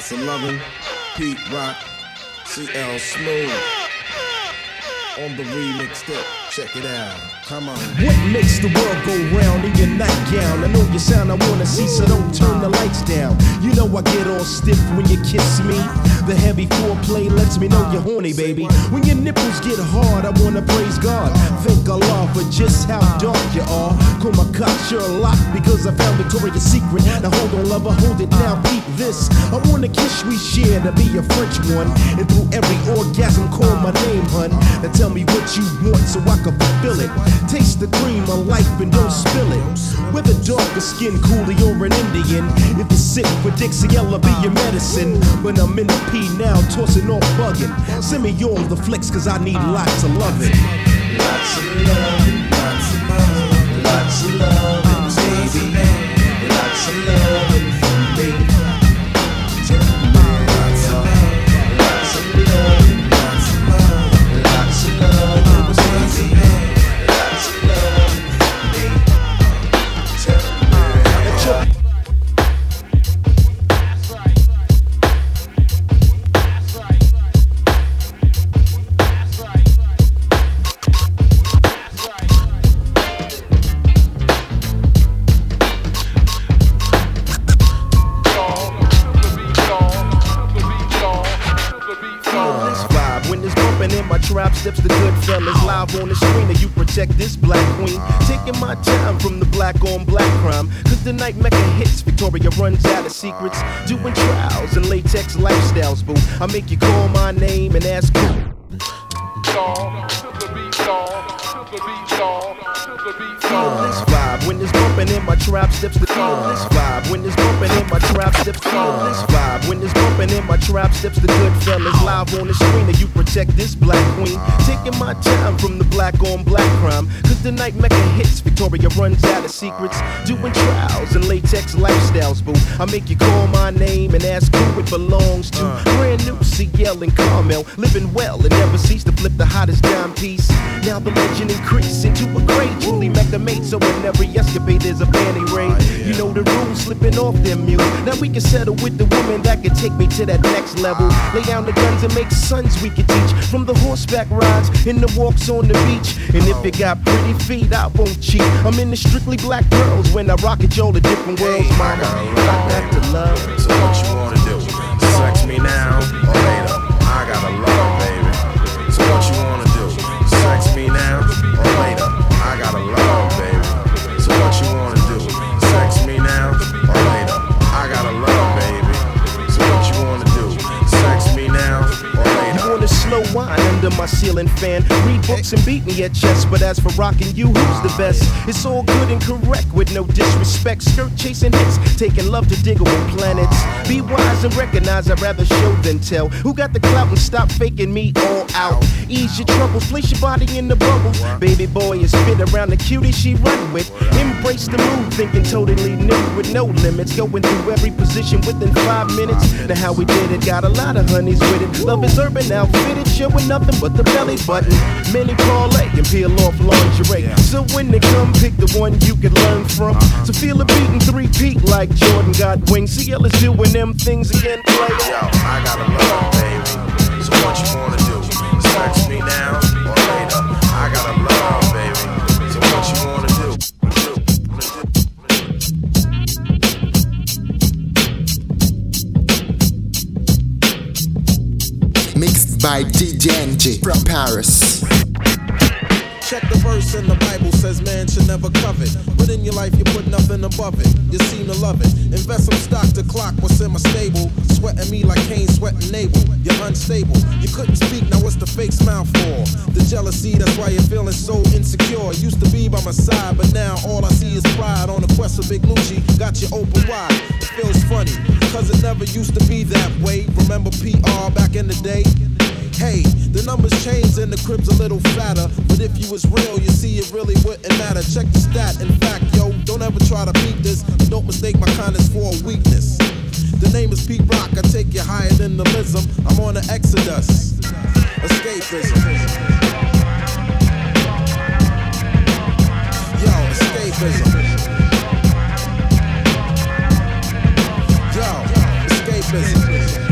Lots of loving. Pete Rock. CL Smooth. On the remix step. Check it out. Come on. What makes the world go round in your nightgown? I know your sound I wanna see, so don't turn the lights down. You know I get all stiff when you kiss me. The heavy foreplay lets me know you're horny, baby. When your nipples get hard, I wanna praise God. Thank Allah for just how dark you are. Call my cock Sherlock because I found Victoria's Secret. Now hold on, lover, hold it now, peep this. I want a kiss we share to be a French one. And through every orgasm, call my name, hun. Now tell me what you want so I can fulfill it. Taste the cream of life and don't spill it. Whether darker skin, coolie, or an Indian. If you're sick for Dixie, I'll be your medicine. When I'm in the P now, tossing off bugging. Send me all the flicks, cause I need ah. lots of loving. Lots of love, lots of love, lots of love, baby. Lots of love trap steps the good fellas. Live on the screen and you protect this black queen. Taking my time from the black on black crime. Cause the night mecca hits Victoria runs out of secrets. Doing trials and latex lifestyles boo. I make you call my name and ask who Feel this vibe when it's bumping in my trap steps. The feel this vibe when it's bumping in my trap steps. Feel this vibe when it's bumping in my trap steps. The good fellas live on the screen and you protect this black queen. Taking my time from the black on black crime. Cause the night mecca hits Victoria runs out of secrets. Doing trials and latex lifestyles boo. I make you call my name and ask who it belongs to. Brand new CL and Carmel living well and never cease to flip the hottest dime piece. Now the legend increase into a great Julie the mate so in every escapade there's a panty raid ah, you know the rules slipping off their mule. Now we can settle with the woman that can take me to that next level. Lay down the guns and make sons we can teach. From the horseback rides and the walks on the beach. And if you got pretty feet I won't cheat. I'm in the strictly black girls when I rock at y'all the different worlds Hey, I mama got a I love. got the love. So what you wanna do? Sex me now or later? Later? Under my ceiling fan? Read books and beat me at chess, but as for rocking you, who's the best? It's all good and correct with no disrespect. Skirt chasing hits, taking love to Digable Planets. Be wise and recognize I'd rather show than tell. Who got the clout and stop faking me all out? Ease your troubles, place your body in the bubble. Baby boy is fit around the cutie she run with. Embrace the mood, thinking totally new with no limits. Going through every position within five minutes. Now how we did it, got a lot of honeys with it. Love is urban outfitted, showing nothing but the belly button. Many parlay and peel off lingerie. So when they come, pick the one you can learn from. Uh-huh. So feel a beat and three peat like Jordan got wings. CL is doing them things again, play. Yo. I got a love, baby. So what you wanna do? Sex me now by DJNG from Paris. Check the verse in the Bible says man should never covet. But in your life you put nothing above it. You seem to love it. Invest some stock to clock what's in my stable. Sweating me like Cain sweating Abel. You're unstable. You couldn't speak, now what's the fake smile for? The jealousy, that's why you're feeling so insecure. Used to be by my side, but now all I see is pride. On the quest for Big Lucci, got you open wide. It feels funny, cause it never used to be that way. Remember PR back in the day? Hey, the numbers changed and the crib's a little fatter. But if you was real, you see it really wouldn't matter. Check the stat. In fact, yo, don't ever try to beat this. Don't mistake my kindness for a weakness. The name is Pete Rock. I take you higher than the lism. I'm on the exodus. Escapism. Yo, escapism. Yo, escapism.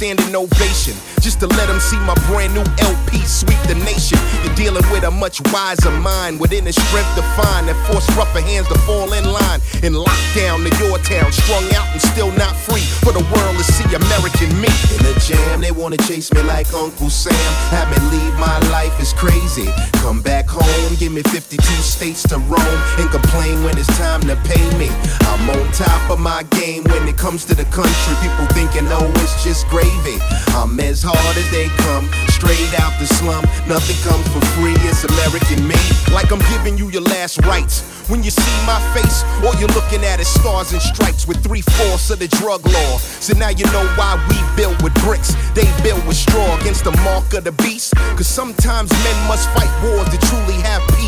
Standing ovation. Just to let them see my brand new LP sweep much wiser mind within the strength to find that force rougher hands to fall in line. In lockdown to your town, strung out and still not free for the world to see American me. In the jam, they wanna chase me like Uncle Sam. Have me leave my life is crazy. Come back home, give me 52 states to roam, and complain when it's time to pay me. I'm on top of my game when it comes to the country. People thinking, oh, it's just gravy. I'm as hard as they come, straight out the slum. Nothing comes for free, it's American made. Like I'm giving you your last rites. When you see my face, all you're looking at is stars and stripes with three fourths of the drug law. So now you know why we build with bricks, they build with straw against the mark of the beast. Cause sometimes men must fight wars to truly have peace.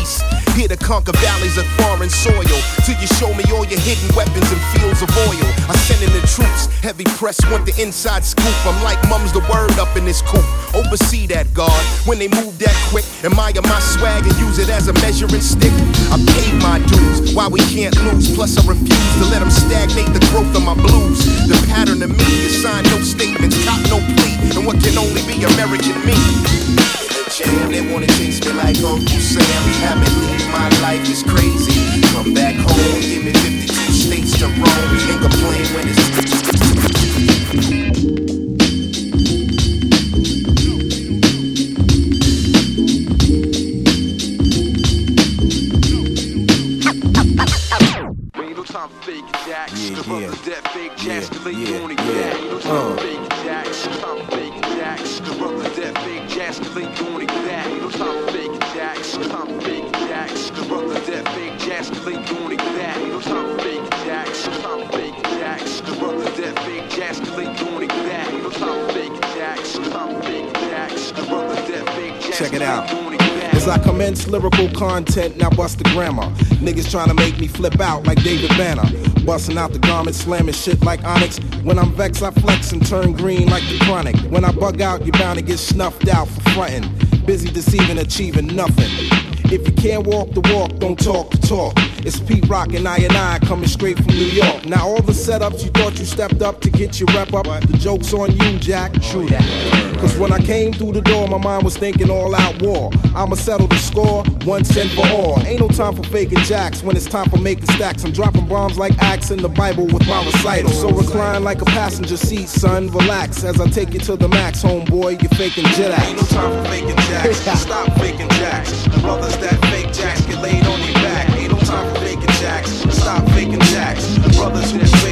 Here to conquer valleys of foreign soil. Till you show me all your hidden weapons and fields of oil. I send in the troops, heavy press want the inside scoop. I'm like mum's the word up in this coop. Oversee that guard when they move that quick. Admire my swag and use it as a measuring stick. I paid my dues, why we can't lose. Plus, I refuse to let them stagnate the growth of my blues. The pattern of me is sign no statements, cop no plea, and what can only be American me. In the jam, they wanna chase me like Uncle Sam. Have me leave my life is crazy. Come back home, give me 52 states to roam, and complain when it's. Ain't no time for fake jacks. Yeah, yeah. that fake jacks, Yeah, yeah, on it, yeah. yeah. Ain't no time Uh. for fake jacks. No time for fake jacks. The brother that fake jacks, the lady on Check it out. As I commence lyrical content, now bust the grammar. Niggas trying to make me flip out like David Banner. Busting out the garment, slamming shit like Onyx. When I'm vexed, I flex and turn green like the chronic. When I bug out, you're bound to get snuffed out for frontin'. Busy deceiving, achieving nothing. If you can't walk the walk, don't talk the talk. It's Pete Rock and I and I coming straight from New York. Now all the setups you thought you stepped up to get your rep up, the joke's on you, Jack. True oh, that. Cause when I came through the door, my mind was thinking all out war. I'ma settle the score once and for all. Ain't no time for faking jacks when it's time for making stacks. I'm dropping bombs like Acts in the Bible with my recital. So recline like a passenger seat, son. Relax as I take you to the max, homeboy. You're faking jet acts. Ain't no time for faking jacks. Stop faking jacks. Brothers that fake jacks get laid on their Brothers who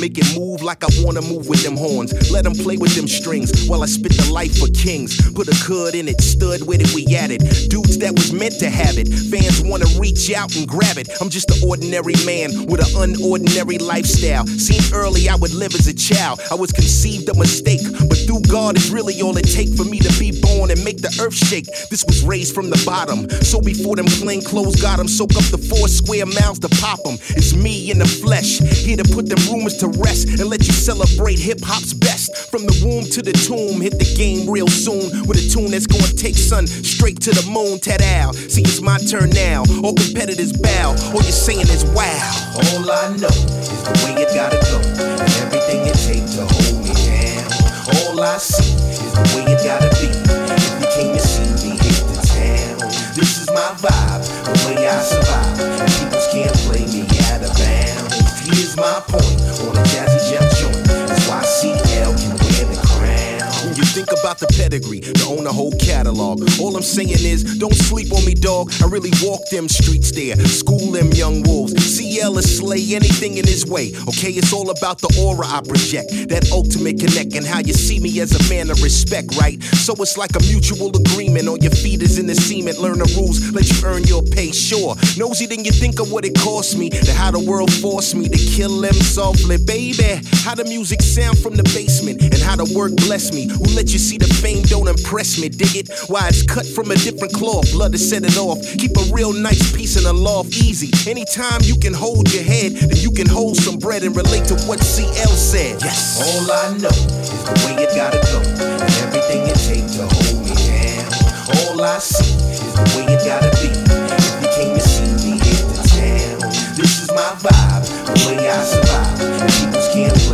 make it move like I wanna move with them horns. Let them play with them strings while I spit the life for kings. Put a cud in it, stood with it, we at it. Dudes that was meant to have it. Fans wanna reach out and grab it. I'm just an ordinary man with an unordinary lifestyle. Seen early I would live as a child. I was conceived a mistake, but through God is really all it take for me to be born and make the earth shake. This was raised from the bottom. So before them plain clothes got got 'em, soak up the four square miles to pop pop 'em. It's me in the flesh, here to put them rumors to rest and let you celebrate hip hop's best. From the womb to the tomb, hit the game real soon with a tune that's gonna take sun straight to the moon. Al, see it's my turn now. All competitors bow, all you're saying is wow. All I know is the way it gotta go, and everything it takes to hold me down. All I see is the way it gotta be. If you came to see me, hit the town. This is my vibe, the way I survive. And peoples can't play me out of bounds. Here's my point. On a jazzy Jeff the pedigree, to own a whole catalog. All I'm saying is, don't sleep on me, dog. I really walk them streets there, school them young wolves. CL is slay anything in his way. Okay, it's all about the aura I project, that ultimate connect, and how you see me as a man of respect, right? So it's like a mutual agreement. On your feet is in the cement. Learn the rules, let you earn your pay. Sure, nosy then you think of what it cost me, to how the world forced me to kill them softly, baby. How the music sound from the basement, and how the work bless me. Who let you see the fame don't impress me? Dig it? Why it's cut from a different cloth, blood to set it off. Keep a real nice piece in the loft, easy. Anytime you can hold your head, then you can hold some bread and relate to what CL said. Yes. All I know is the way it gotta go, and everything it takes to hold me down. All I see is the way it gotta be. If you came to see me in the town, this is my vibe, the way I survive. And peoples can't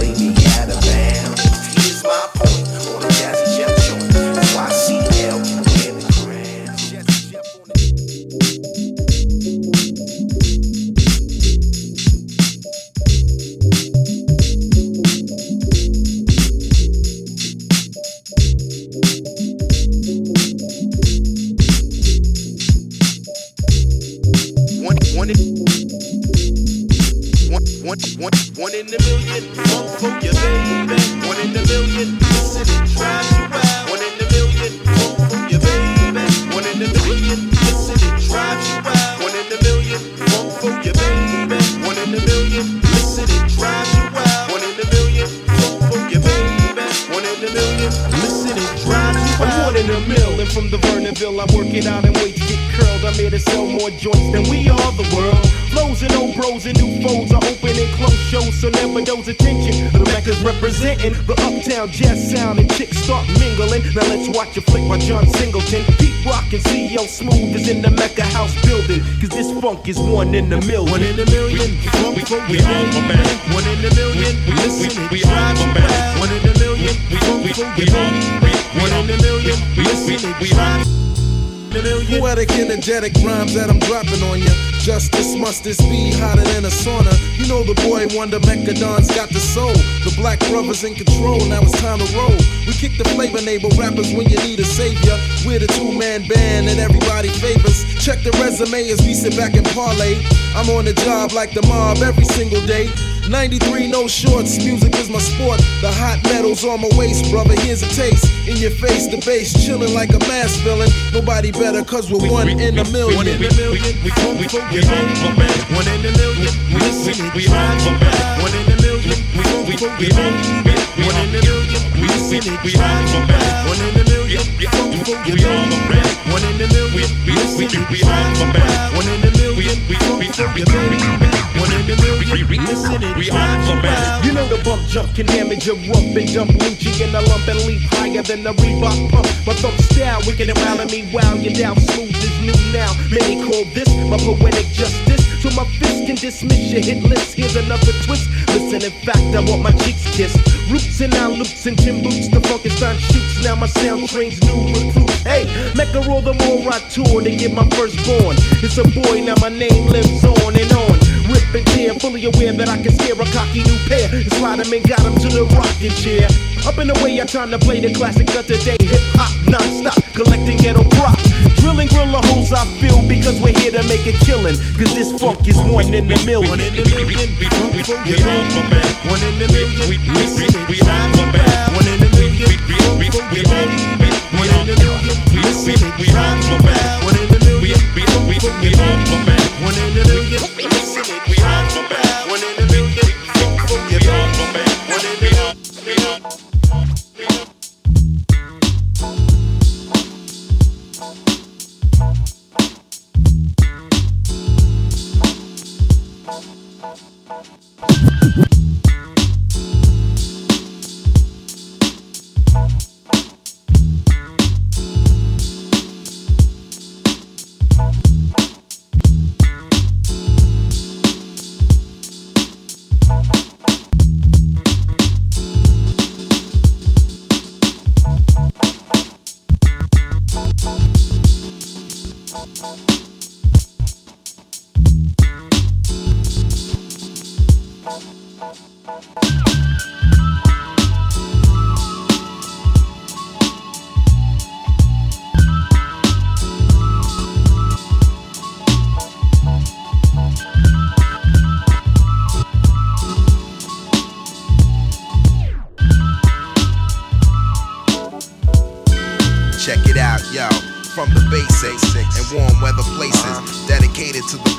in a million from the Vernonville. I'm working out and to get curled. I'm here to sell more joints than we are the world. Flows and old bros and new foes are open and close shows, so never those attention. The Mecca's representing the uptown jazz sound and chicks start mingling. Now let's watch a flick by John Singleton. Pete Rock and CL Smooth is in the Mecca house building. Cause this funk is one in a million. One in a million, funk for your baby. One in a million, listen and drive you wild. One in a million, funk for your baby. One in a million, listen and drive in a million. Poetic, energetic rhymes that I'm dropping on ya. Justice must this be hotter than a sauna. You know the boy Wonder Mecca Don's got the soul. The black brothers in control, now it's time to roll. We kick the flavor neighbor rappers when you need a savior. We're the two man band and everybody favors. Check the resume as we sit back and parlay. I'm on the job like the mob every single day. 93 no shorts, music is my sport. The hot metal's on my waist, brother. Here's a taste. In your face, the bass chilling like a mass villain. Nobody better, cause we're one in a million. One in a million, we funk for baby. One in a million, listen and drive you wild. One in a million, funk for your baby. One in a million, listen and drive you wild. One in a million, funk for your baby. One in a million, listen and drive you wild. One in a million, funk for your baby. One in a million, listen and drive you wild. You know the bump jump can damage your rump and dump Lucci in the lump and leap higher than the Reebok pump. My thumb style wicked and wild me wow you down smooth is new now. Many call this my poetic justice. So my fist can dismiss your hit list. Here's another twist. Listen, in fact, I want my cheeks kissed. Roots and now loops and Tim boots. The Funkenstein shoots. Now my sound trains new recruits. Hey, Mecca roll the more I tour to get my firstborn. It's a boy, now my name lives on and on. Rip and tear, fully aware that I can scare a cocky new pair. And slide him and got him to the rocking chair. Up in the way, I time to play the classic of today. Hip hop non-stop, collecting ghetto props. Drilling gorilla holes I feel because we're here to make a killing. Cause this funk is one in a million. One in a million, funk for your baby. One in a million, and drive you wild. One in a million, funk for your baby. One in a million, listen and drive you wild. One in a million, funk for your baby. One in a million, listen and drive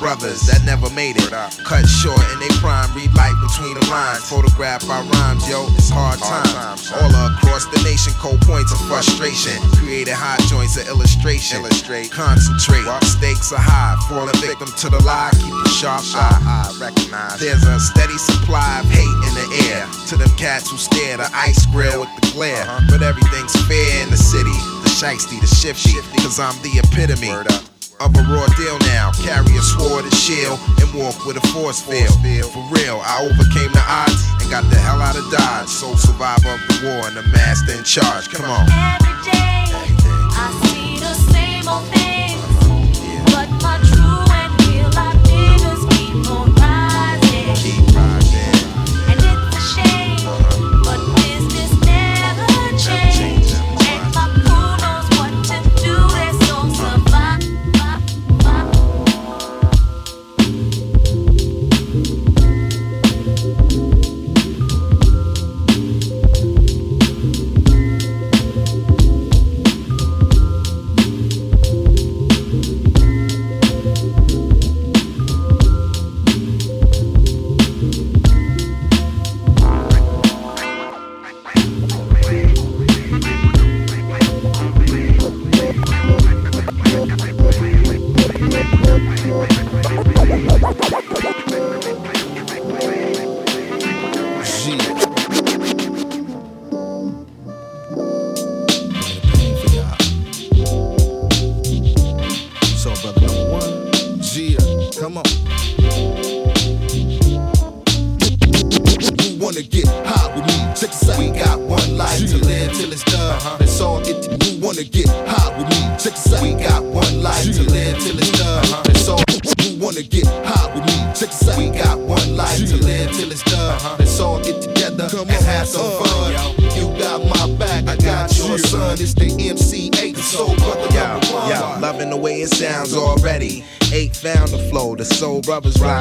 brothers that never made it. Cut short in they prime, read life between the lines. Photograph our rhymes, yo, it's hard times. All across the nation, cold points of frustration. Created hot joints of illustration. Illustrate, concentrate. Stakes are high, falling victim to the lie. Keep a sharp eye. recognize. There's a steady supply of hate in the air. To them cats who stare the ice grill with the glare. But everything's fair in the city. The shiesty, the shifty. Cause I'm the epitome of a raw deal now. Carry a sword and shield and walk with a force field. For real, I overcame the odds and got the hell out of Dodge. Sole survivor of the war and the master in charge. Come on. Every day, I see the same old things,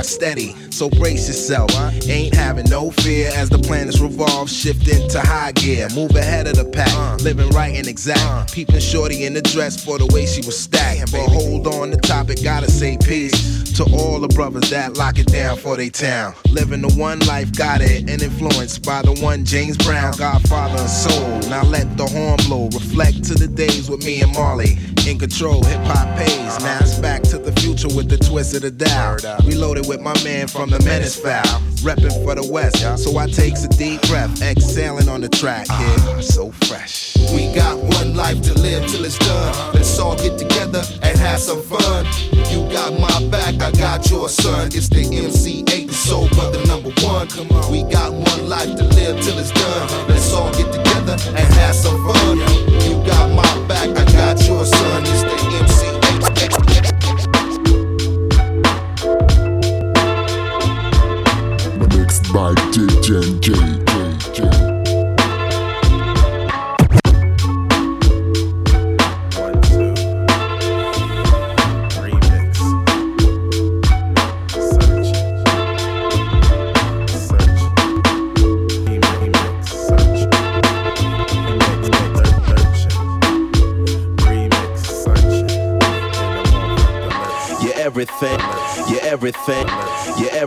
steady. So brace yourself, ain't having no fear as the planets revolve, shifting to high gear. Move ahead of the pack, uh. living right and exact. Uh. Peeping shorty in the dress for the way she was stacked. But hold on, the topic gotta say peace to all the brothers that lock it down for they town. Living the one life, got it, and influenced by the one James Brown, Godfather and soul. Now let the horn blow, reflect to the days with me and Marley. In control, hip hop pays. Now it's back to the future with the twist of the dial. Reloaded with my man from the Menace Foul. Reppin' for the West, so I takes a deep breath, exhaling on the track. Yeah, so fresh. We got one life to live till it's done. Let's all get together and have some fun. You got my back, I got your son. It's the MC8, the soul brother number one. Come on. We got one life to live till it's done. Let's all get together and have some fun.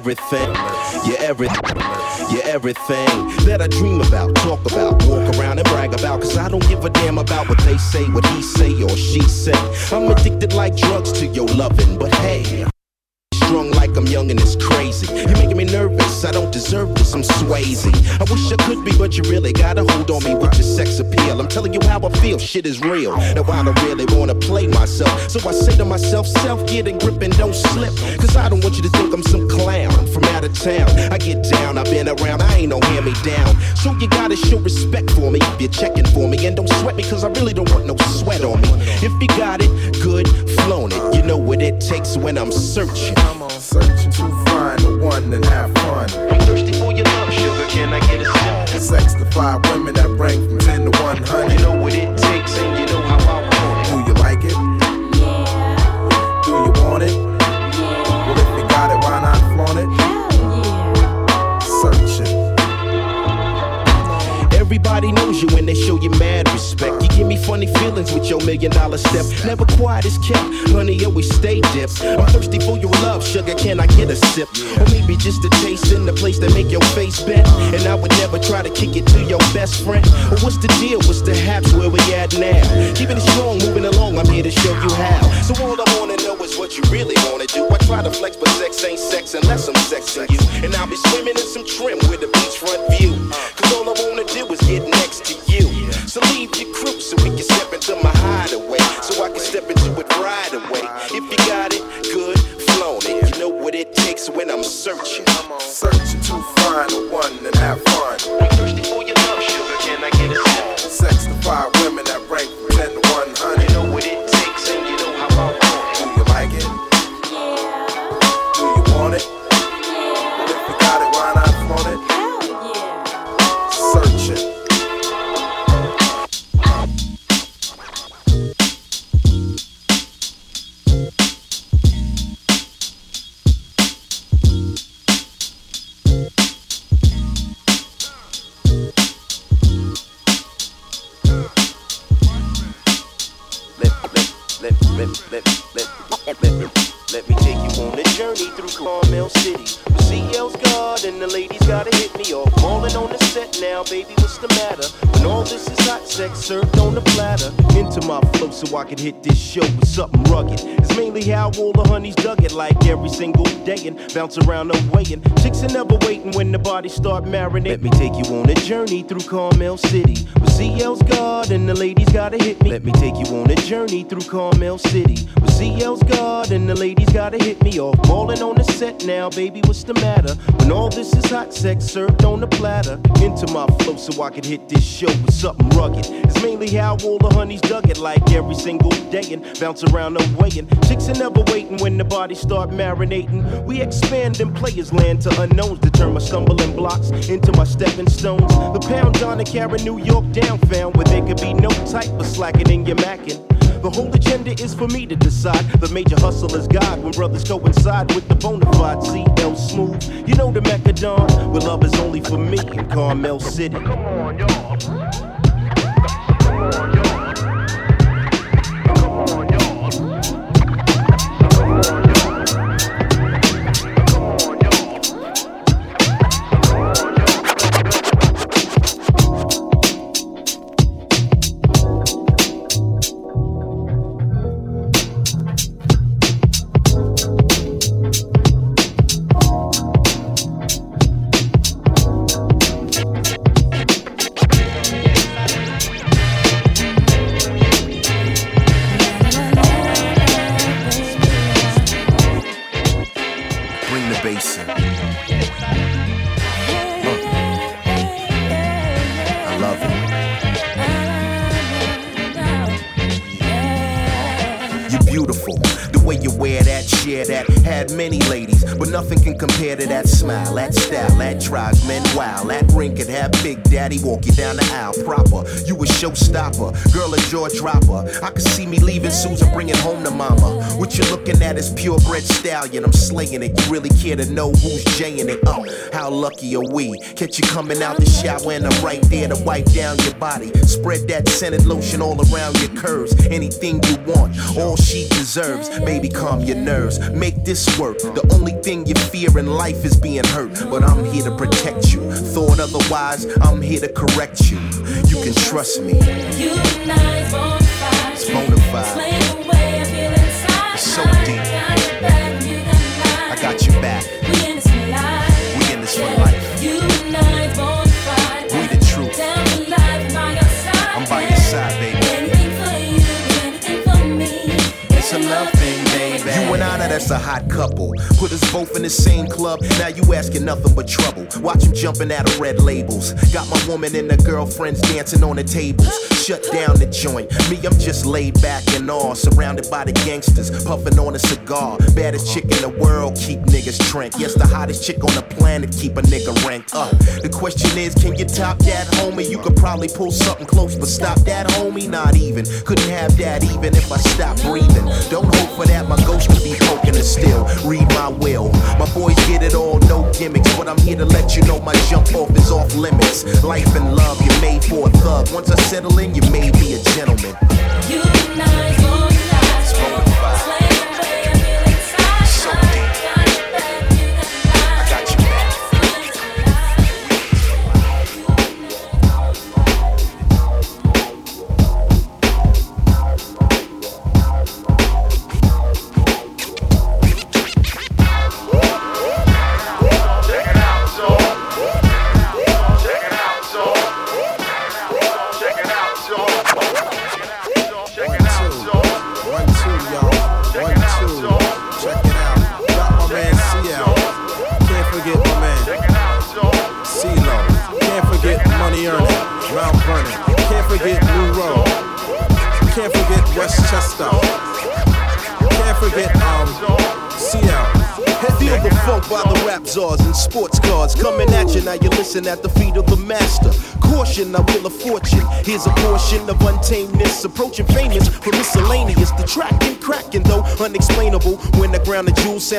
Everything. You're everything. You're everything that I dream about, talk about, walk around and brag about. Cause I don't give a damn about what they say, what he say or she say. I'm addicted like drugs to your loving, but hey. Strung like I'm young and it's crazy. You're making me nervous. I don't deserve this. I'm Swayze. I wish I could be, but you really gotta hold on me with your sex appeal. I'm telling you how I feel. Shit is real. Now I don't really wanna play myself, so I say to myself, self get and grip and don't slip. Cause I don't want you to think I'm of town. I get down. I've been around. I ain't no hand me down. So you gotta show respect for me if you're checking for me, and don't sweat me cause I really don't want no sweat on me. If you got it, good, flown it. You know what it takes when I'm searching. Come on, searching to find the one and have fun. I'm thirsty for your love, sugar. Can I get a sip? Sex to five women that rank from they show you mad respect. You give me funny feelings with your million dollar step. Never quiet as kept, honey, always stay dipped. I'm thirsty for your love, sugar. Can I get a sip? Or maybe just a taste in the place that make your face bend. And I would never try to kick it to your best friend. But what's the deal? What's the haps where we at now? Keeping it strong, moving along. I'm here to show you how. So all I wanna know is what you really wanna do. I try to flex, but sex ain't sex unless I'm sexing you. And I'll be swimming in some trim with a beachfront view. Cause all I wanna do is get next to you. So leave your crew so we can step into my hideaway. So I can step into it right away. If you got it, good, flown it. You know what it takes when I'm searching. Searching to find the one and have fun. Served on the platter. Into my flow so I can hit this show with something rugged. It's mainly how all the honeys dug it like every single day and bounce around no weighing. Chicks are never waiting when the bodies start marinating. Let me take you on a journey through Carmel City. With CL's God and the ladies gotta hit me. Let me take you on a journey through Carmel City. With CL's God and the ladies gotta hit me off. Balling on the set now, baby, what's the matter? When all this is hot sex served on the platter. Into my flow so I can hit this show with something rugged. It's mainly how all the honeys dug it like every single day and bounce around no weighing. Chicks are never waiting when the bodies start marinating. We expand in players land to unknowns to turn my stumbling blocks into my stepping stones. The pound Donna carry New York down found where there could be no type of slacking in your macking. The whole agenda is for me to decide. The major hustle is God when brothers coincide with the bona fide CL Smooth. You know the Mecca Don, where love is only for me in Carmel City. Come on, y'all. Bring compared smile, that style, that drives men wild. That ring could have Big Daddy walk you down the aisle proper. You a showstopper, girl a jaw dropper. I could see me leaving Susan, bringing home to mama. What you're looking at is purebred stallion. I'm slaying it. You really care to know who's jaying it? Uh, how lucky are we? Catch you coming out the shower and I'm right there to wipe down your body. Spread that scented lotion all around your curves. Anything you want, all she deserves. Baby, calm your nerves. Make this work. The only thing you fear in life is being hurt. But I'm here to protect you. Thought otherwise, I'm here to correct you. You can trust me. It's bona fide. It's so deep. That's a hot couple. Put us both in the same club. Now you asking nothing but trouble. Watch him jumping out of red labels. Got my woman and the girlfriends dancing on the tables. Shut down the joint. Me, I'm just laid back and all. Surrounded by the gangsters. Puffing on a cigar. Baddest chick in the world. Keep niggas trank. Yes, the hottest chick on the planet. Keep a nigga ranked up. The question is, can you top that, homie? You could probably pull something close, but stop that, homie? Not even. Couldn't have that even if I stopped breathing. Don't hope for that, my ghost could be poking and still read my will. My boys get it all, no gimmicks, but I'm here to let you know my jump off is off limits. Life and love, you're made for a thug. Once I settle in, you may be a gentleman. You and I.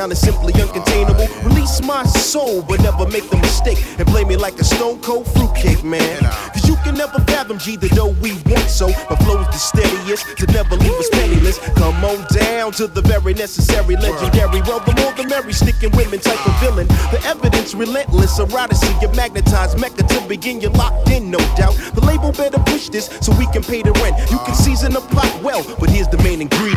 sound is simply uncontainable. Release my soul, but never make the mistake and play me like a stone cold fruitcake, man. Cause you can never fathom G the dough we want, so my is the steadiest to never leave us penniless. Come on down to the very necessary, legendary. Well, the more the merry, sticking women type of villain. The evidence relentless, eroticy, you magnetized Mecca to begin, you're locked in, no doubt. The label better push this so we can pay the rent. You can season the pot well, but here's the main ingredient.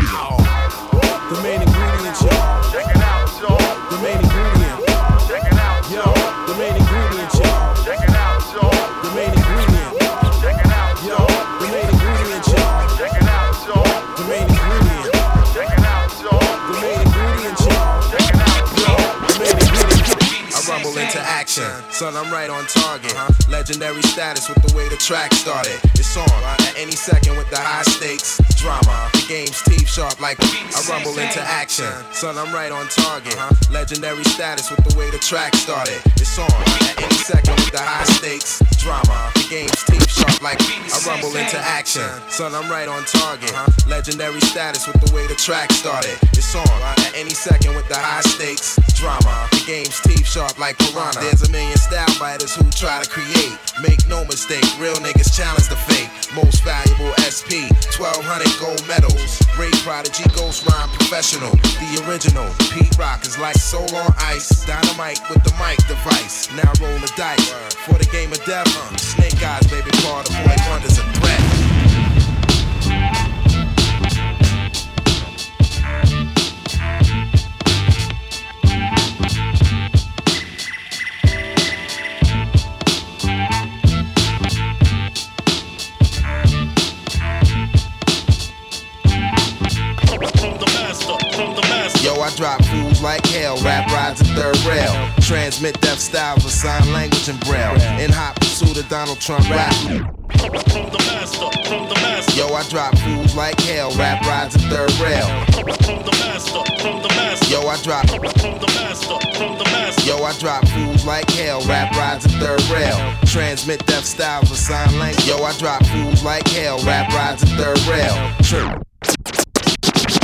Action. Son, I'm right on target. Legendary status with the way the track started. It's on at any second with the high stakes drama. The game's teeth sharp like I rumble into action. Son, I'm right on target. Legendary status with the way the track started. It's on any second with the high stakes drama. The game's teeth sharp like I rumble into action. Son, I'm right on target. Uh-huh. Legendary status with the way the track started. It's on at any second with the high stakes drama. The game's teeth sharp like piranha. There's a million style biters who try to create. Make no mistake, real niggas challenge the fake. Most valuable SP, 1200 gold medals. Great prodigy, ghost rhyme professional. The original. Pete Rock is like soul on ice. Dynamite with the mic device. Now roll the dice for the game of death. Snake eyes, baby, part of boy wonders a threat. Drop fools like hell. Rap rides a third rail. Transmit death styles with sign language and braille. In hot pursuit of Donald Trump rap. From the master, from the master. Yo, I drop fools like hell. Rap rides a third rail. From the master, from the master. Yo, I drop. From the master, from the master. Yo, I drop fools like hell. Rap rides a third rail. Transmit death styles with sign language. Yo, I drop fools like hell. Rap rides a third rail. True.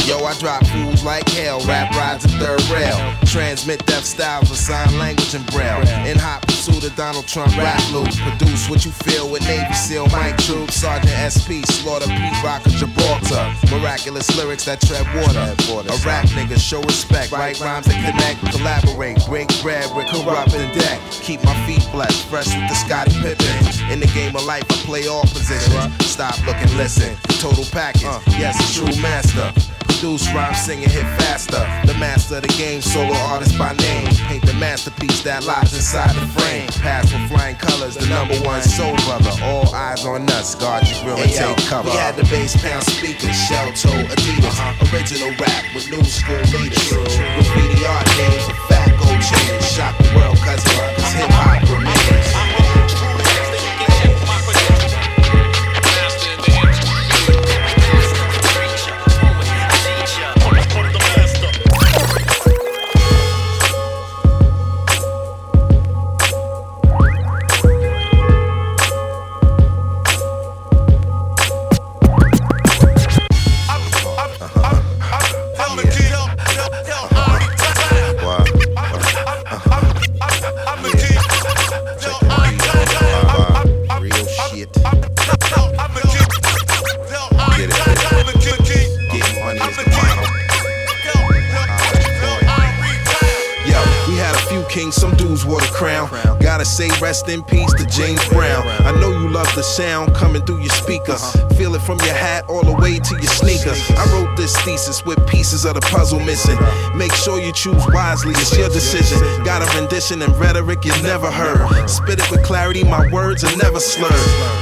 Yo, I drop fools like hell, rap rides a third rail. Transmit death styles with sign language and braille. In hot pursuit of Donald Trump rap loop. Produce what you feel with Navy SEAL Mike Troop, Sergeant SP, Slaughter Pete Rock of Gibraltar. Miraculous lyrics that tread water. A rap nigga, show respect. Write rhymes that connect, collaborate, break bread with corrupt and deck. Keep my feet blessed, fresh with the Scottie Pippen. In the game of life, I play all positions. Stop, look, and listen. Total package, uh. yes, a true master. Produce, rhyme, sing, and hit faster. The master of the game, solo artist by name. Paint the masterpiece that lies inside the frame. Pass with flying colors, the number one soul brother. All eyes on us, guard your grill and take cover. we had the bass pound speakers, shell toe Adidas. Uh-huh. Original rap with new school leaders. Graffiti art names with fat gold chains. Shock the world, cause, cause hip hop remains. crown say rest in peace to James Brown. I know you love the sound coming through your speaker. Feel it from your hat all the way to your sneaker. I wrote this thesis with pieces of the puzzle missing. Make sure you choose wisely, it's your decision. Got a rendition and rhetoric you never heard. Spit it with clarity, my words are never slurred.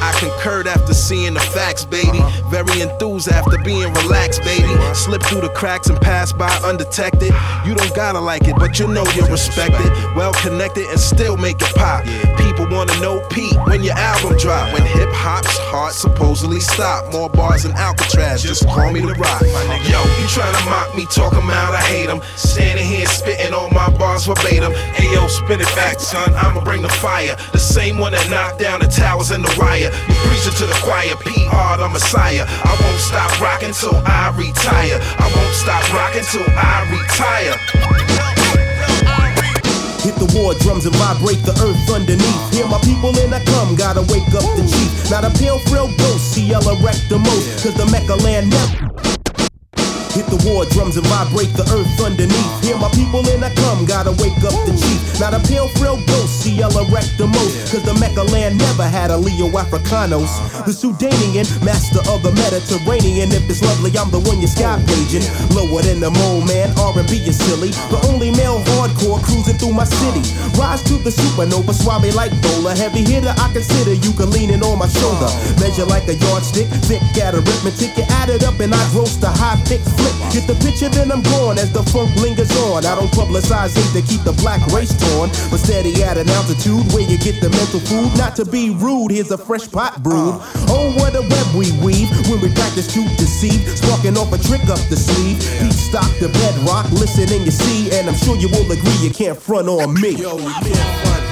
I concurred after seeing the facts, baby. Very enthused after being relaxed, baby. Slip through the cracks and pass by undetected. You don't gotta like it, but you know you're respected. Well connected and still make it pop. People wanna know Pete when your album drop. When hip hop's heart supposedly stop. More bars than Alcatraz, just call me the rock. Yo, you tryna mock me, talk 'em out, I hate 'em. Standing here spitting all my bars verbatim. Hey yo, spin it back, son, I'ma bring the fire. The same one that knocked down the towers and the wire. You preaching to the choir, P.R. the Messiah. I won't stop rocking till I retire. I won't stop rocking till I retire. War drums and vibrate the earth underneath. Hear my people and I come, gotta wake up the chief. Not a pale frail ghost, CL erect the most, cause the Mecca land never. Hit the war drums and vibrate the earth underneath. Hear my people and I come, gotta wake up the chief. Not a pale frail ghost, CL erect the most, cause the Mecca land never had a Leo Africanus. Uh-huh. The Sudanian, master of the Mediterranean. If it's lovely, I'm the one you're sky paging. Lower than the mole man, R&B is silly. The only male hardcore cruising through my city. Rise to the supernova, suave like bowler. Heavy hitter, I consider you can leaning on my shoulder. Uh-huh. Measure like a yardstick, thick at arithmetic. You add it up and I roast a high pitch flip. Get the picture, then I'm gone as the funk lingers on. I don't publicize it to keep the black race torn, but steady at an altitude where you get the mental food. Not to be rude, here's a fresh pot brewed. Uh. Oh, what a web we weave when we practice to deceive. Sparking off a trick up the sleeve. Beat stock the bedrock, listen and you see, and I'm sure you will agree you can't front on me. Yo, you can't front.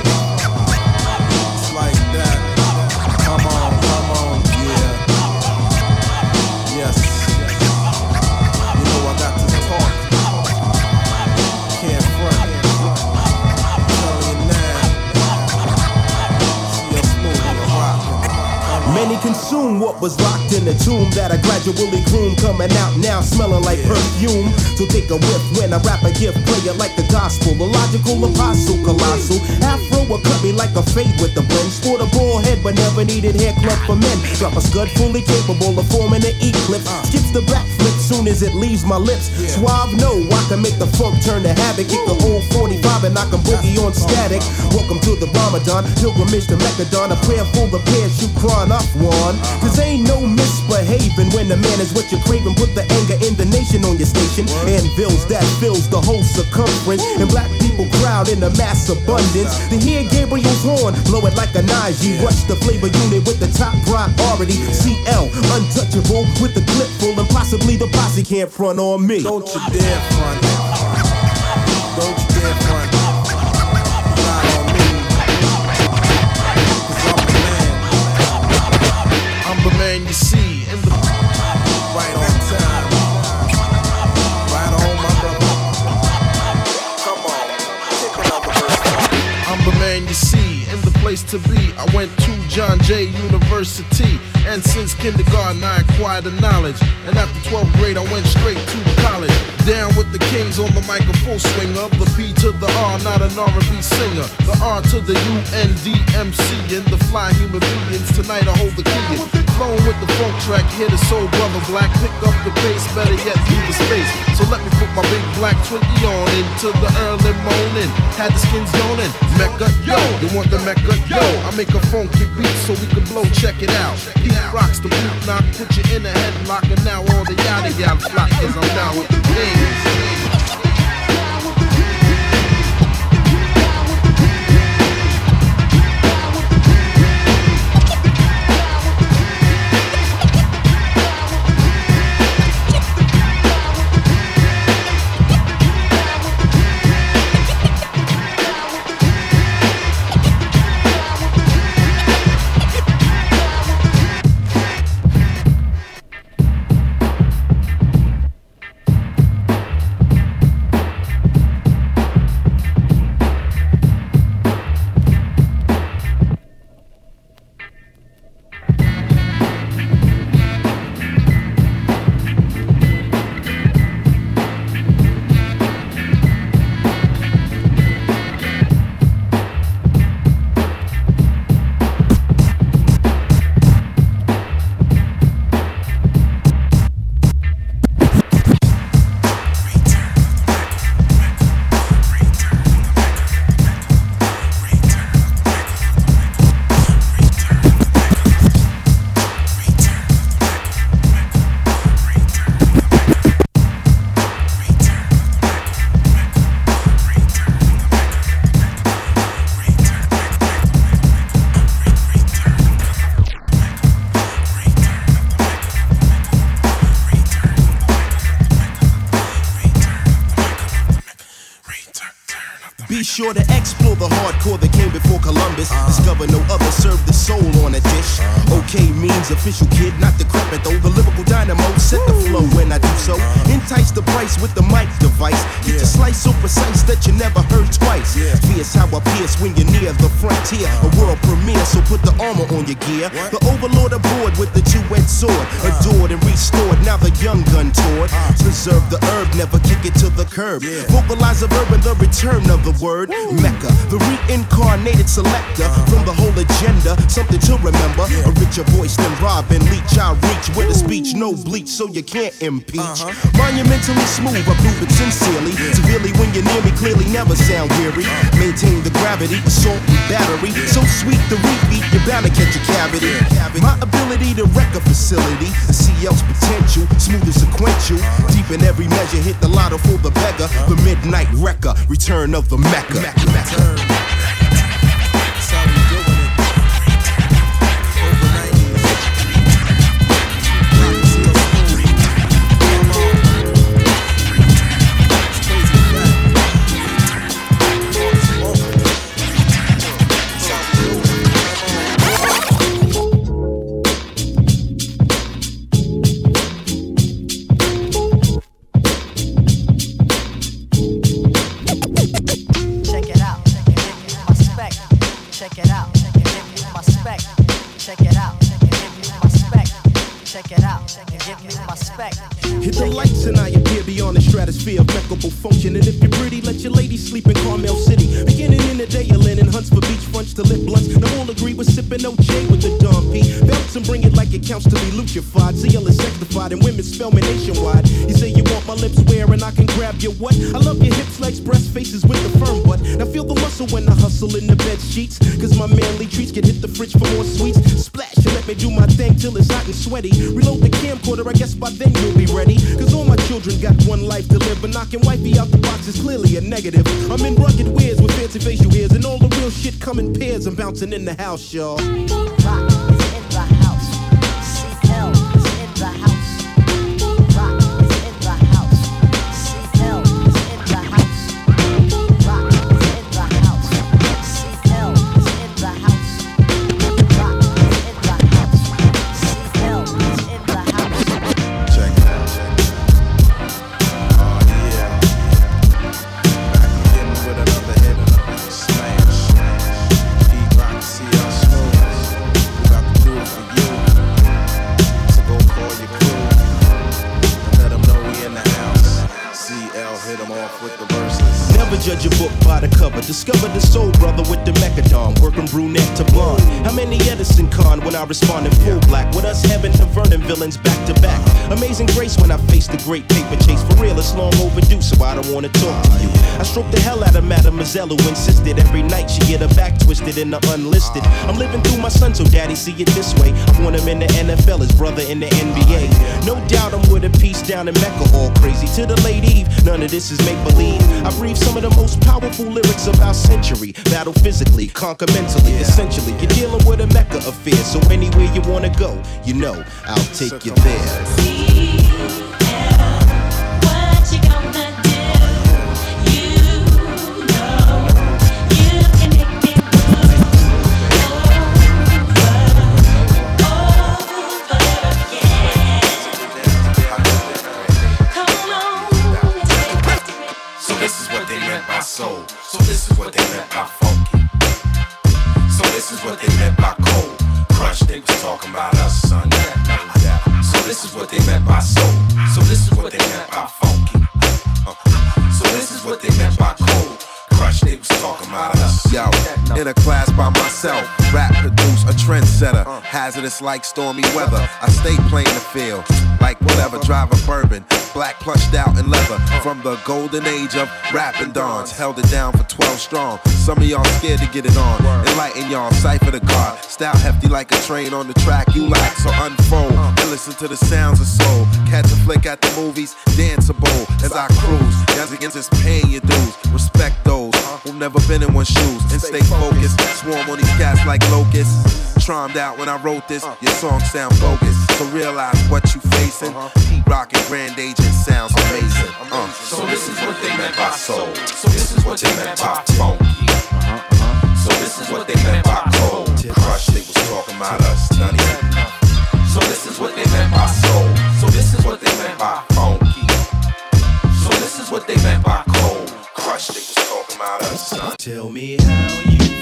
Consume what was locked in the tomb that I gradually groom, coming out now smelling like perfume. So take a whiff when I rap a gift, play it like the gospel, the logical apostle, colossal. Afro will cut me like a fade with the wind. Sport a ball head, but never needed hair club for men. Drop a scud fully capable of forming an eclipse. Skips the backflip soon as it leaves my lips. Suave, no, I can make the funk turn to havoc. Kick the old 45 and I can boogie on static. Welcome to the Ramadan, pilgrimage to Mecca, a prayer for the you crying off one. Cause ain't no misbehaving when the man is what you're craving. Put the anger in the nation on your station. Anvils that fills the whole circumference. And black people crowd in the mass abundance. To hear Gabriel's horn, blow it like a Najee. Rush the flavor unit with the top priority. CL, untouchable with the clip full. And possibly the posse can't front on me. Don't you dare front. Don't you dare front. The place to be. I went to John Jay University, and since kindergarten I acquired the knowledge. And after 12th grade, I went straight to college. Down with the kings on the mic, a full swing of the P to the R, not an R&B singer. The R to the U N D M C, and the fly human beings. Tonight I hold the key. Flowing with the funk track, hit a soul brother black. Pick up the pace, better yet leave the space. So let me put my big black twinkie on into the early morning. Had the skins yawning. Mecca, yo, you want the Mecca, yo? I make a funky beat so we can blow. Check it out. He rocks the boot knock, put you in a headlock, and now all the yada yada flock, cause I'm down with the kings. Official kid, not the decrepit though. The lyrical dynamo set the flow when I do so. Entice the price with the mic device. Get your slice so precise that you never heard twice. Fierce how I pierce when you're near the frontier. A world premiere, so put the armor on your gear. The overlord aboard with the two-edged sword. Adored and restored, now the young gun toured. Preserve the herb, never kick it to the curb. Vocalize a verb and the return of the word. Mecca, the reincarnated selector. From the whole agenda, something to remember. A richer voice than Robin Leach. I reach with a speech, no bleach, so you can't impeach. Monumentally smooth, I prove it sincerely. Severely when you're near me, clearly never sound weary. Maintain the gravity, and battery. So sweet the repeat, you're to catch a cavity. My ability to wreck a facility, the CL's potential, smooth and sequential. Deep in every measure, hit the lotto for the beggar. The midnight wrecker, return of the Mecca. Check it impeccable function. And if you're pretty, let your lady sleep in Carmel City. Beginning in the day, you're linen hunts for beach fronts to lit blunts. Now all agree we're sipping OJ with the Dom P. Belts and bring it like it counts to be lutrified. CL is sectified and women spell me nationwide. You say you want my lips where and I can grab your what? I love your hips, legs, breast, faces with the firm butt. Now feel the muscle when I hustle in the bed sheets. Cause my manly treats can hit the fridge for more sweets. Splash and let me do my thing till it's hot and sweaty. Reload the camcorder, I guess by then you'll knocking wifey out the box is clearly a negative. I'm in rugged wears with fancy facial hairs. And all the real shit come in pairs. I'm bouncing in the house, y'all. Rock hit off with the verses. Never judge a book by the cover. Discover the soul brother with the Mecca Don. Working brunette to blonde. How many Edison con when I respond in full black? With us having the Vernon villains back to back. Amazing grace when I face the great paper chase. For real, it's long overdue, so I don't wanna talk to you. I stroke the hell out of Mademoiselle who insisted every night she get her back twisted in the unlisted. I'm living through my son, so daddy see it this way. I want him in the NFL, his brother in the NBA. No doubt I'm with a piece down in Mecca, all crazy to the late Eve. None of this is make believe. I breathe some of the most powerful lyrics of our century. Battle physically, conquer mentally. Essentially, you're dealing with a Mecca affair. So anywhere you wanna go, you know I'll take you there. So this is what they meant by soul. So this is what they meant by funky. So this is what they meant by cold. Crush, they was talking about us, son. So this is what they meant by soul. So this is what they meant by funky. Uh, So this is what they meant by cold. Crush, Yo, in a class by myself, rap produce a trendsetter. Hazardous like stormy weather. I stay playing the field, like whatever, drive a bourbon. Black plushed out in leather. From the golden age of rapping dons. Held it down for 12 strong. Some of y'all scared to get it on. Enlighten y'all, cipher the God. Style hefty like a train on the track you like. So unfold and listen to the sounds of soul. Catch a flick at the movies, danceable as I cruise. Guys against is paying your dues. Respect those who've never been in one's shoes and stay focused. Swarm on these cats like locusts. Trimed out when I wrote this. Your song sound bogus. So realize what you facing. Pete Rock 'n' Grand Agent sounds amazing. Uh. So this is what they meant by soul. So this is what they meant by funky. So this is what they meant by cold. Crush, they was talking about us, none of. So this is what they meant by soul. So this is what they meant by funky. So this is what they meant by cold. Tell me how you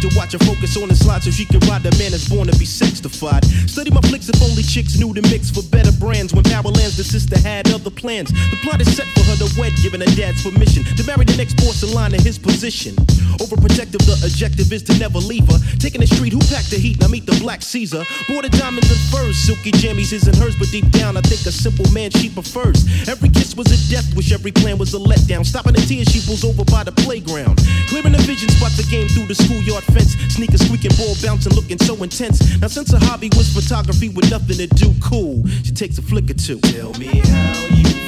the mood to watch her focus on the slide so she can ride the man that's born to be sexified. Study my flicks if only chicks knew to mix for better brands. When power lands, the sister had other plans. The plot is set for her to wed, giving her dad's permission to marry the next porcelain in his position. Overprotective, the objective is to never leave her. Taking the street, who packed the heat? Now meet the black Caesar. The diamonds and furs, silky jammies isn't hers, but deep down, I think a simple man she prefers. Every kiss was a death wish, every plan was a letdown. Stopping the tears, she pulls over by the playground. Clearing the vision, spots the game through the schoolyard fence. Sneakers squeaking, ball bouncing, looking so intense. Now, since her hobby was photography with nothing to do, cool, she takes a flick or two. Tell me how you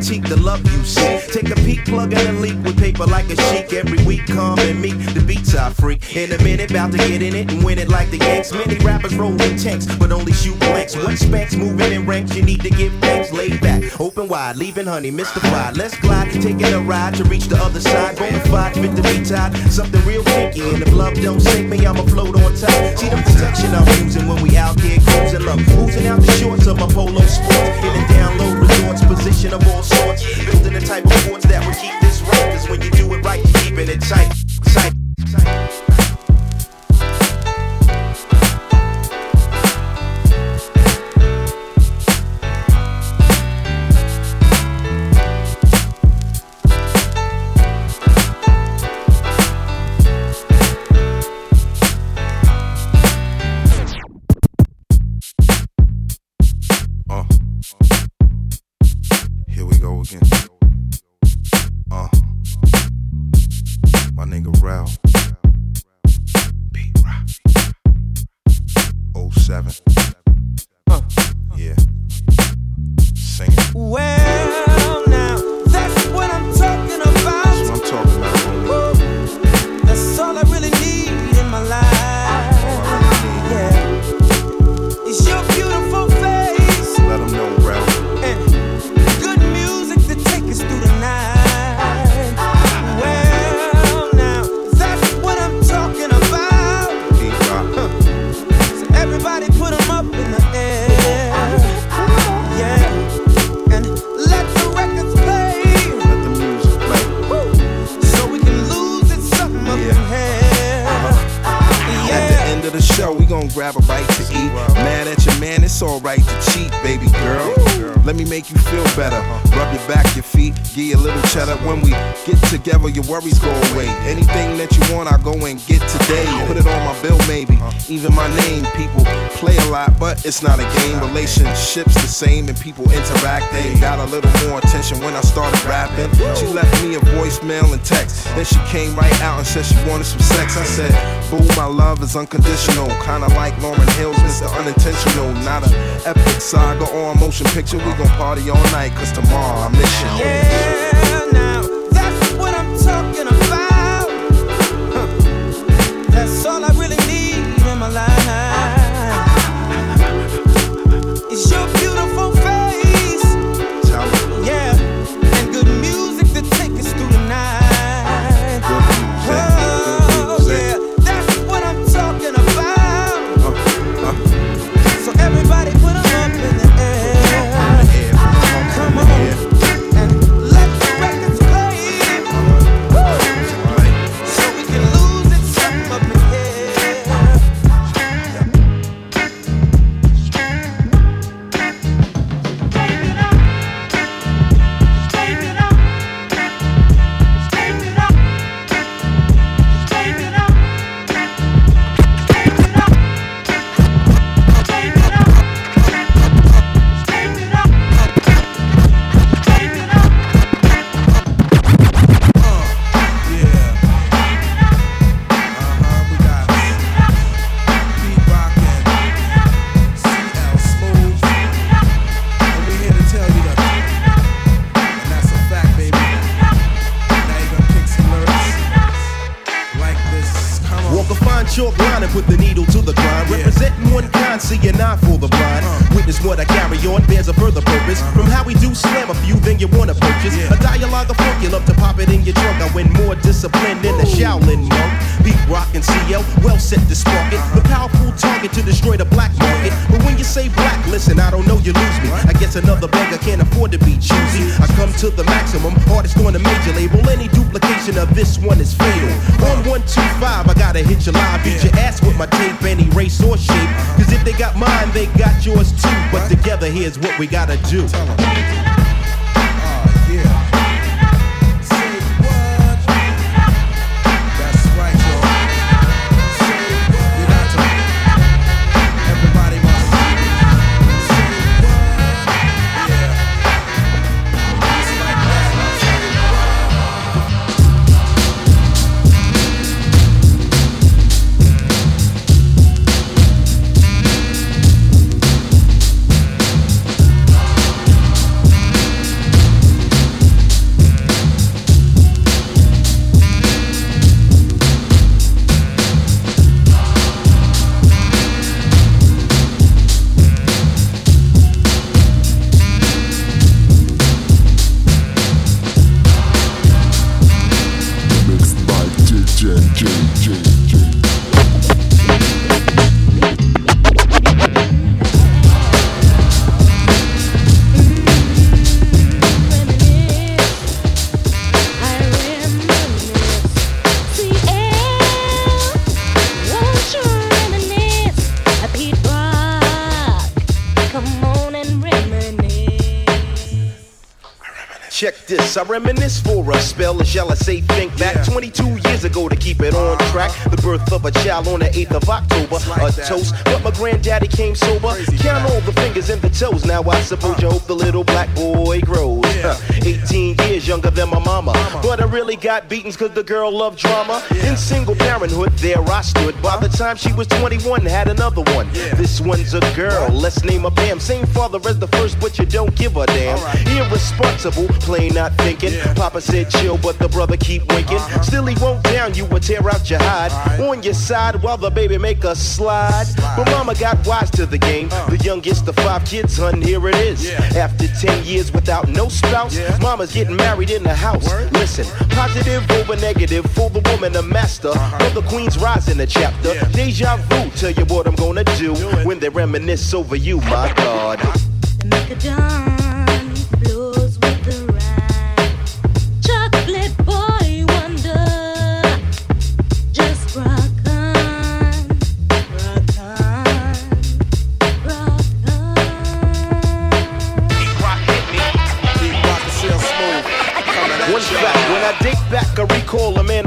critique the love use. Take a peek, plug in a leak with paper like a chic. Every week, come and meet the beats I freak. In a minute, about to get in it and win it like the Yanks. Many rappers roll in tanks, but only shoot blanks. When spanks moving in ranks, you need to give thanks. Laid back, open wide, leaving honey mystified. Let's glide, taking a ride to reach the other side. Bonafide, fit to be tied. Something real kinky, and if love don't sink me, I'ma float on top. See the protection I'm using when we out here cruising love. Oozing out the shorts of my polo sports. In down low resorts, position of it's not a game. Relationships the same, and people interact. They got a little more attention when I started rapping. She left me a voicemail and text. Then she came right out and said she wanted some sex. I said, Boo, my love is unconditional. Kinda like Lauryn Hill's Mr. Unintentional. Not a epic saga or a motion picture. We gon' party all night, cause tomorrow I miss you. Yeah, an eye for the blind. Witness what I carry on bears a further purpose. From how we do slam a few, then you wanna purchase. A dialogue of funk, you love to pop it in your trunk. I win more discipline than a Shaolin monk. Pete Rock and CL, well set to spark it. The powerful target to destroy the black market. But when you say black, listen, I don't know, you lose me. I guess another beggar can't afford to be choosy. I come to the maximum, artist on a major label. Any duplication of this one is fatal. On 125, I gotta hit you live. Beat your ass with my tape, any race or shape. Cause if they got mine, they got yours too. But together, here's what we gotta do. Check this, I reminisce for a spell, or shall I say think back 22 years ago to keep it on track. The birth of a child on the 8th of October, a toast, but my granddaddy came sober. Count all the fingers and the toes, now I suppose you hope the little black boy grows. Huh, 18 years younger than my mama, but I really got beatings cause the girl loved drama. In single parenthood, there I stood. By the time she was 21, had another one. This one's a girl, let's name her Pam. Same father as the first, but you don't give a damn. Irresponsible, plain not thinking. Papa said chill, but the brother keep winking. Still he won't down you or tear out your hide. On your side while the baby make a slide. But mama got wise to the game. The youngest of five kids, hun, here it is. After 10 years without no spouse, mama's getting married in the house. Listen, positive over negative for the woman, a master. For the queen's rise in the chapter. Deja vu, tell you what I'm gonna do when they reminisce over you, my God. blows I recall a man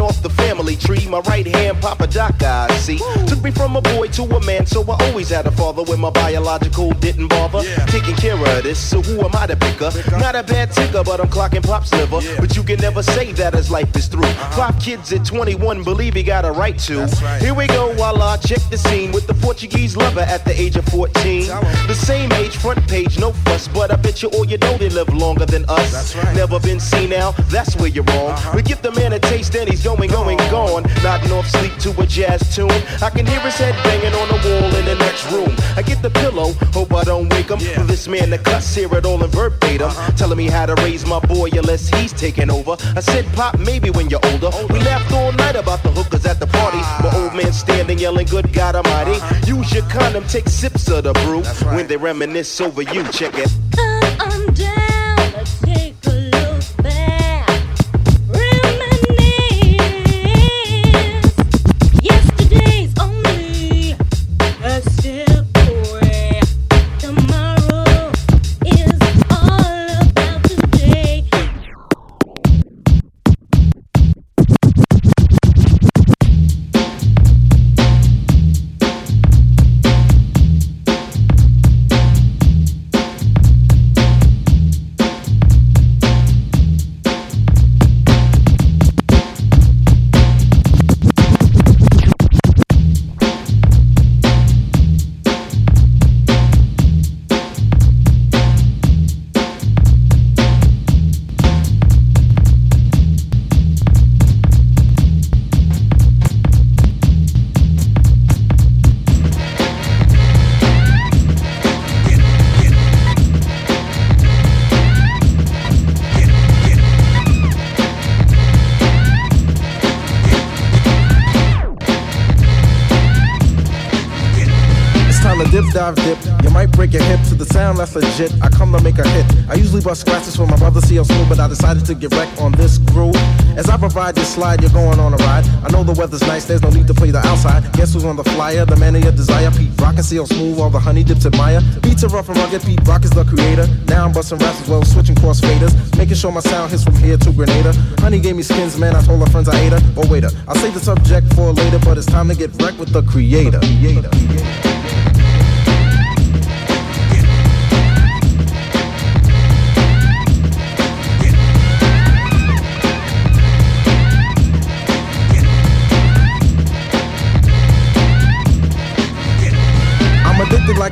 tree. My right hand, Papa Doc, I see. Took me from a boy to a man, so I always had a father when my biological didn't bother. Taking care of this, so who am I to pick up? Not a bad ticker, but I'm clocking Pop's liver. But you can never say that as life is through. Pop kids at 21 believe he got a right to. Here we go, while I check the scene with the Portuguese lover at the age of 14. The same age, front page, no fuss, but I bet you all you know they live longer than us. Never been seen now, that's where you're wrong. We give the man a taste and he's going, going, gone. Nodding off sleep to a jazz tune. I can hear his head banging on the wall in the next room. I get the pillow, hope I don't wake him. For this man to cuss, hear it all in verbatim. Uh-huh. Telling me how to raise my boy unless he's taking over. I said, Pop, maybe when you're older. We laughed all night about the hookers at the party. Ah. My old man standing yelling, Good God Almighty. Uh-huh. Use your condom, take sips of the brew. When they reminisce over you, check it. Uh, dive, dip. You might break your hip to the sound that's legit. I come to make a hit. I usually bust scratches for my brother CL Smooth, but I decided to get wrecked on this groove. As I provide this slide, you're going on a ride. I know the weather's nice, there's no need to play the outside. Guess who's on the flyer? The man of your desire, Pete Rock and CL Smooth, all the honey dips admire. Beats are rough and rugged, Pete Rock is the creator. Now I'm busting raps as well, switching cross faders. Making sure my sound hits from here to Grenada. Honey gave me skins, man, I told her friends I ate her. Oh, waiter, I'll save the subject for later, but it's time to get wrecked with the creator. creator.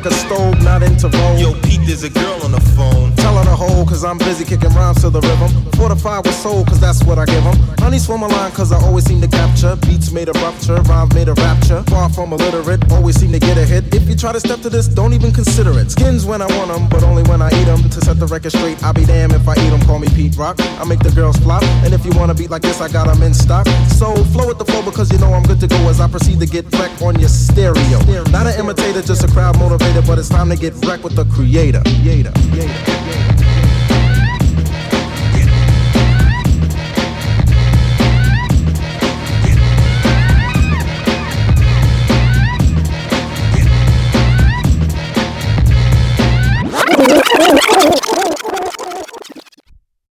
Like a stove, not into roll. Yo, Pete, there's a girl on the phone. Tell her to hold, cause I'm busy kicking rhymes to the rhythm. Fortified with soul, cause that's what I give give 'em. Honey swim a line, cause I always seem to capture. Beats made a rupture, rhymes made a rapture. Far from illiterate, always seem to get a hit. If you try to step to this, don't even consider it. Skins when I want 'em, but only when I eat 'em. To set the record straight, I'll be damned if I eat 'em. Call me Pete Rock. I make the girls flop. And if you want to beat like this, I got 'em in stock. So flow with the flow because you know I'm good to go as I proceed to get wrecked on your stereo. Not an imitator, just a crowd motivator, but it's time to get wrecked with the creator. creator. creator. Yeah.